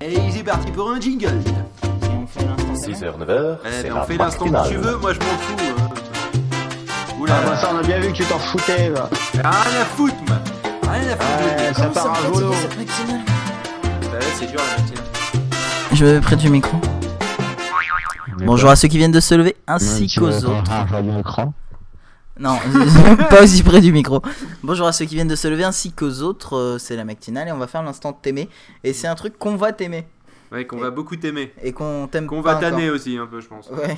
Et c'est parti pour un jingle. Et on fait l'instant 6h, 9h, Eh ben, on fait l'instant que matinale. tu veux, moi je m'en fous. euh. Oula, Ah, bah, ça, on a bien vu que tu t'en foutais, va. rien à foutre, moi. Rien à foutre. Ouais, ça part à volo. Bah ouais, c'est dur la. Je vais près du micro. Bonjour à ceux qui viennent de se lever ainsi qu'aux autres. bien Non, pas aussi près du micro. Bonjour à ceux qui viennent de se lever ainsi qu'aux autres. euh, C'est la matinale et on va faire l'instant t'aimer. Et c'est un truc qu'on va t'aimer Ouais, qu'on va beaucoup t'aimer. et qu'on t'aime Qu'on pas va encore. tanner aussi un peu, je pense. Ouais.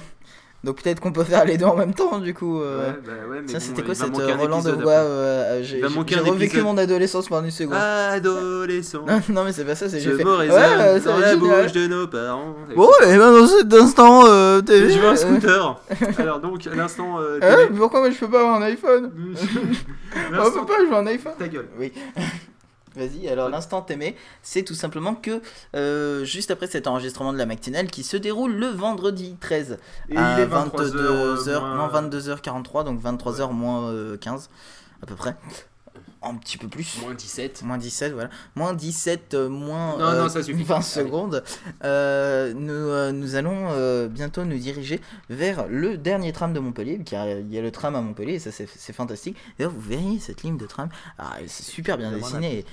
Donc peut-être qu'on peut faire les deux en même temps du coup. euh. Ouais, bah ouais, mais Ça bon, c'était quoi cette un Roland de voix euh, J'ai va j'ai- revécu mon adolescence par une seconde. Adolescent. Non, non, mais c'est pas ça, c'est Je j'ai fait. Ouais, euh, ça dans la bouche de nos parents. Bon, et ben dans cet instant, euh, t'es. Je veux un euh, scooter. Alors donc, l'instant. euh, Hein télé. Pourquoi moi je peux pas avoir un iPhone Oh L'instant- papa, je veux un iPhone Ta gueule. Oui. Vas-y, alors l'instant t'aimer, c'est tout simplement que euh, juste après cet enregistrement de la matinale qui se déroule le vendredi 13 Et à il est 22h, 23h. non 22h43, donc 23h moins euh, 15 à peu près. Un petit peu plus. Moins 17. Moins 17, voilà. Moins 17, euh, moins Non, euh, non, ça suffit. 20 Allez. secondes. Euh, nous, euh, nous allons euh, bientôt nous diriger vers le dernier tram de Montpellier, car il y a le tram à Montpellier, et ça c'est fantastique. D'ailleurs, vous verriez cette ligne de tram, ah, c'est super bien dessiné.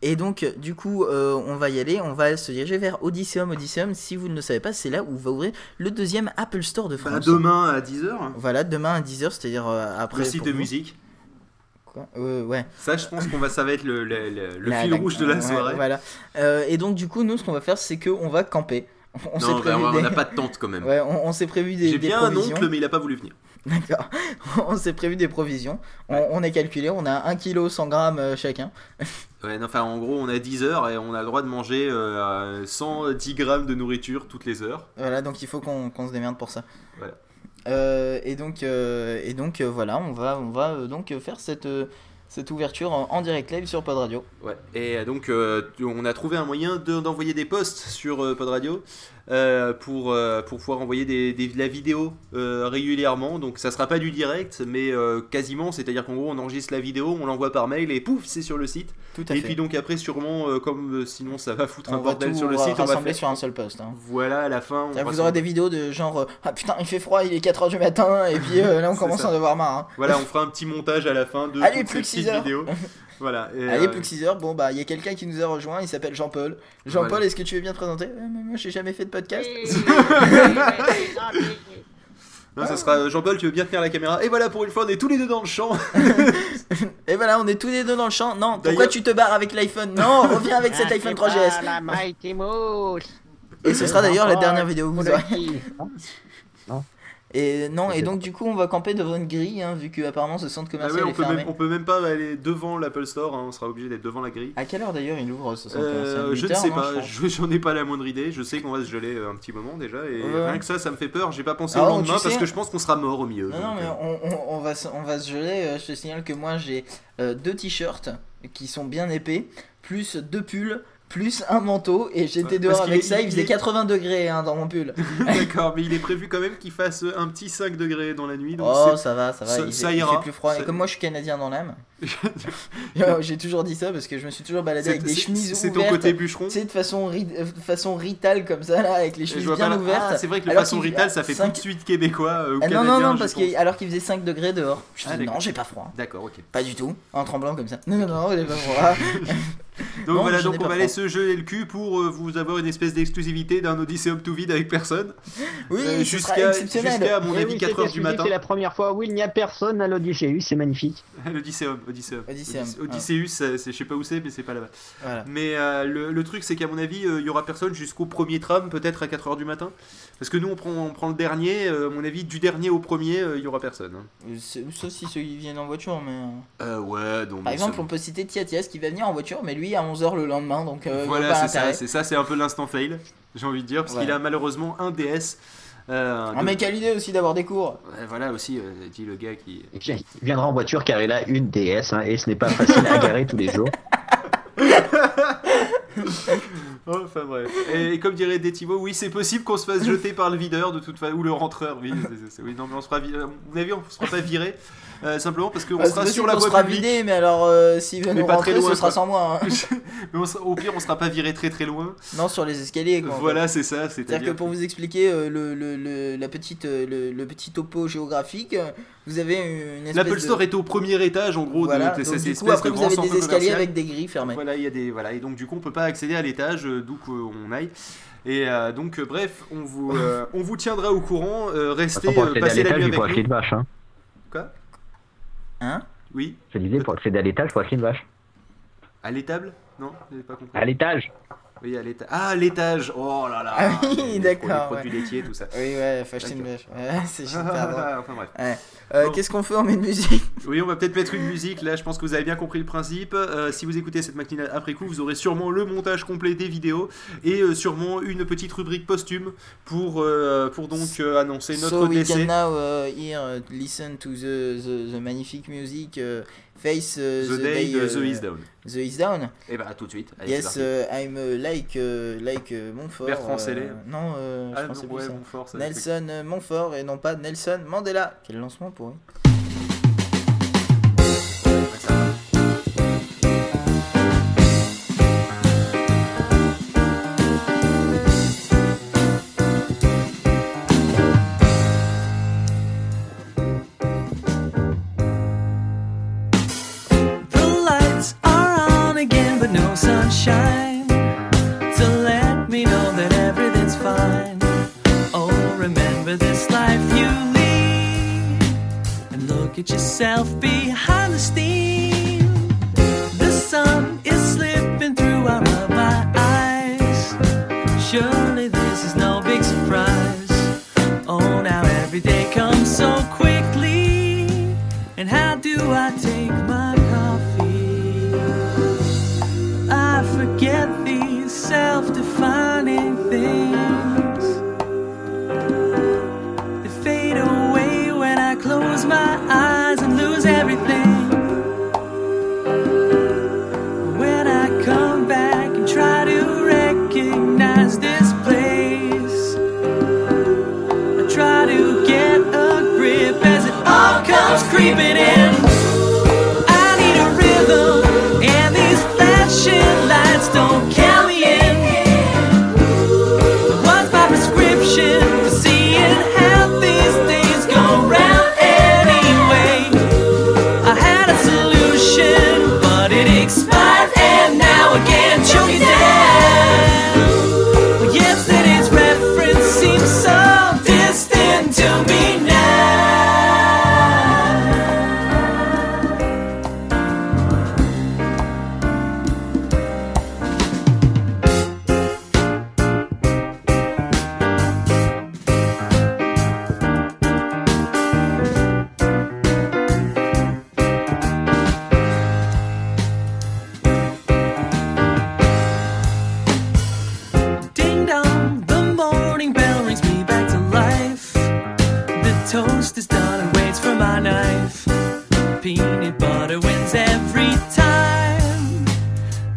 Et donc, euh, du coup, euh, on va y aller, on va se diriger vers Odysseum. Odysseum, si vous ne le savez pas, c'est là où va ouvrir le deuxième Apple Store de Bah, France. demain à 10h. Voilà, demain à 10h, c'est-à-dire euh, après. Le site de vous. musique. Quoi Euh, Ouais. Ça, je pense qu'on va, ça va être le, le, le- le La- fil la- rouge de la ouais, soirée. Voilà. Euh, et donc, du coup, nous, ce qu'on va faire, c'est qu'on va camper. On s'est bah, on n'a pas de tente quand même. Ouais, on, on s'est prévu des, J'ai des bien un oncle, mais il a pas voulu venir. D'accord. on s'est prévu des provisions. On, on est calculé, on a 1 kg 100 grammes euh, chacun. Ouais, non, enfin, en gros, on a 10 heures et on a le droit de manger euh, 110 grammes de nourriture toutes les heures. Voilà, donc il faut qu'on qu'on se démerde pour ça. Voilà. Euh, et donc, euh, et donc euh, voilà, on va, on va donc faire cette, cette ouverture en, direct live sur Pod Radio. Ouais. Et donc, on a trouvé un moyen de- d'envoyer des posts sur Pod Radio euh, pour, euh, pour pouvoir envoyer des, des- de la vidéo euh, régulièrement. Donc, ça sera pas du direct, mais quasiment. C'est-à-dire qu'en gros, on enregistre la vidéo, on l'envoie par mail et pouf, c'est sur le site. Tout à Et fait. puis, donc, après, sûrement, comme sinon ça va foutre un on bordel sur le site, on va rassembler faire. sur un seul post. hein. Voilà, à la fin. on Vous aurez des vidéos de genre Ah putain, il fait froid, il est 4h du matin, et puis là on commence à en avoir marre. hein. Voilà, on fera un petit montage à la fin de Allez, toutes plus ces que heures. vidéos. Voilà. et, Allez, euh, plus que 6 heures. Bon, bah, il y a quelqu'un qui nous a rejoint, il s'appelle Jean-Paul. Jean-Paul, Voilà. est-ce que tu veux bien te présenter mais Moi, j'ai jamais fait de podcast. non, ça sera euh, Jean-Paul, tu veux bien tenir la caméra Et voilà, pour une fois, on est tous les deux dans le champ. Et voilà, on est tous les deux dans le champ. Non, pourquoi tu te barres avec l'iPhone Non, reviens avec cet iPhone 3GS. La Mighty Mouse. Et ce sera d'ailleurs la dernière vidéo que vous aurez. Qui Et non, et donc du coup, on va camper devant une grille, hein, vu que apparemment ce centre Ah commercial ouais, on est peut, fermé. même, on peut même pas aller devant l'Apple Store, hein, on sera obligé d'être devant la grille. À quelle heure d'ailleurs il ouvre ce centre Euh, commercial? je 8 ne sais pas, je j'en ai pas la moindre idée. Je sais qu'on va se geler euh, un petit moment déjà, et Ouais. rien que ça, ça me fait peur. J'ai pas pensé Ah, au tu lendemain sais- parce que je pense qu'on sera mort au milieu. Non, non, mais euh, on, on- on va, se- on va se geler. Je te signale que moi j'ai euh, deux t-shirts qui sont bien épais, plus deux pulls, plus un manteau. Et j'étais Ouais, dehors avec ça, il il faisait est- 80 degrés hein, dans mon pull. D'accord, mais il est prévu quand même qu'il fasse un petit 5 degrés dans la nuit. Donc Oh, ça va, ça va. ça- il, ça fait, il ira. fait plus froid. Ça- Et comme moi je suis canadien dans l'âme, j'ai toujours dit ça parce que je me suis toujours baladé avec des chemises c'est ton ouvertes. côté bûcheron. Tu sais, de façon, ri- euh, de façon rital comme ça, là, avec les chemises bien la- ouvertes. Ah, c'est vrai que le façon qu'il- rital, ça fait cinq- tout de suite québécois euh, ou Ah, non, non, non, parce pense. que, alors qu'il faisait 5 degrés dehors. Je Ah, non, j'ai pas froid. D'accord, ok. Pas du tout, en tremblant comme ça. Non, non, non, j'ai pas froid. Donc Non, voilà, donc on va aller se geler le cul pour euh, vous avoir une espèce d'exclusivité d'un Odyssey to vide avec personne. Oui, Euh, jusqu'à à mon Eh avis oui, 4 c'est heures du exclusif, matin. C'est la première fois où il n'y a personne à l'Odysseus, c'est magnifique. L'Odysseum, Odysseum. Odysseum, Odys- Odysseus, je sais pas où c'est, mais c'est pas là-bas. Voilà. Mais euh, le, le truc, c'est qu'à mon avis, euh, il y aura personne jusqu'au premier tram, peut-être à 4h du matin. Parce que nous, on prend, on prend le dernier, euh, à mon avis, du dernier au premier, euh, il y aura personne. hein. Sauf si ceux qui viennent en voiture, mais. ouais, donc. Par exemple, on peut citer Tiatias qui va venir en voiture, mais lui à 11h le lendemain, donc euh, Voilà, pas c'est ça, c'est ça, c'est un peu l'instant fail, j'ai envie de dire, parce qu'il a malheureusement un DS. euh, Ah, de- mais quelle idée aussi d'avoir des cours Ouais, voilà aussi, euh, dit le gars qui. Il viendra en voiture car il a une DS hein, et ce n'est pas facile à garer tous les jours. Oh, enfin bref. Et, et comme dirait Détivo, oui, c'est possible qu'on se fasse jeter par le videur de toute façon, ou le rentreur. Oui, non, mais on se fera, vi- à mon avis, on se fera pas virer. Euh, simplement parce qu'on sera sur la voie sera publique. vidé, mais alors euh, s'il veut Mais nous pas très rentrer, loin, ce sera sans moi. hein. Mais on sera- au pire, on sera pas viré très très loin. Non, sur les escaliers. Quoi, en fait. Voilà, c'est ça. C'est-à-dire que pour vous expliquer euh, le, le, le- la petite, euh, le, le petit topo géographique, vous avez une espèce l'Apple de... Store est au premier étage en gros Voilà, de, de donc cette du espèce coup, après de vous grand avez centre des escaliers commercial. avec des grilles fermées. Voilà, il y a des voilà et donc du coup on peut pas accéder à l'étage euh, d'où qu'on aille. Et euh, donc euh, bref, on vous euh, on vous tiendra au courant. euh, De restez, euh, passez la nuit avec nous. une vache. Hein. Quoi? Hein? Oui, Je disais, pour accéder à l'étage, faut acheter une vache. à l'étable? Non, j'avais pas compris. À l'étage Oui, à l'étage. Ah, l'étage. Oh là là. Ah oui, les- les d'accord, produits laitiers, tout ça. Oui, ouais, D'accord. vache. Ouais, c'est super drôle. enfin bref. Ouais. Euh, Bon. Qu'est-ce qu'on fait On met une musique? Oui, on va peut-être mettre une musique. Là, je pense que vous avez bien compris le principe. Euh, si vous écoutez cette matinale après coup, vous aurez sûrement le montage complet des vidéos et euh, sûrement une petite rubrique posthume pour, pour donc annoncer notre So we décès. can now uh, hear, uh, listen to the, the, the magnifique music uh, Face uh, The, day, uh, the, is down. The is down. Et bah, à tout de suite. Allez, yes, I'm like, uh, like uh, Montfort. Bertrand euh. Non, euh, je Ah, pensais non, plus ouais, ça. bon, fort, ça- Nelson euh, Montfort et non pas Nelson Mandela. Quel lancement pour eux. Ouais, Peanut butter wins every time.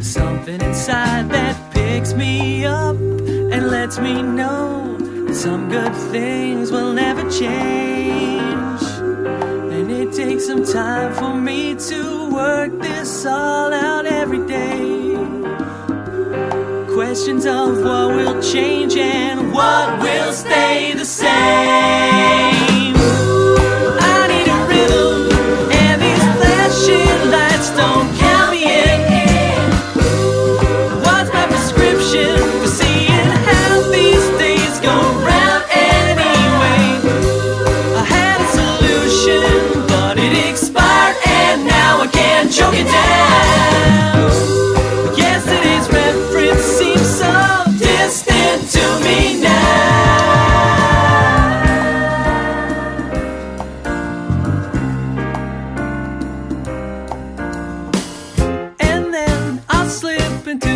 Something inside that picks me up and lets me know some good things will never change. And it takes some time for me to work this all out every day questions of what will change and what will stay the same.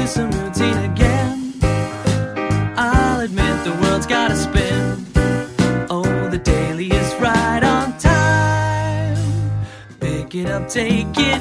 Some routine again. I'll admit the world's gotta spin. Oh, the daily is right on time. Pick it up, take it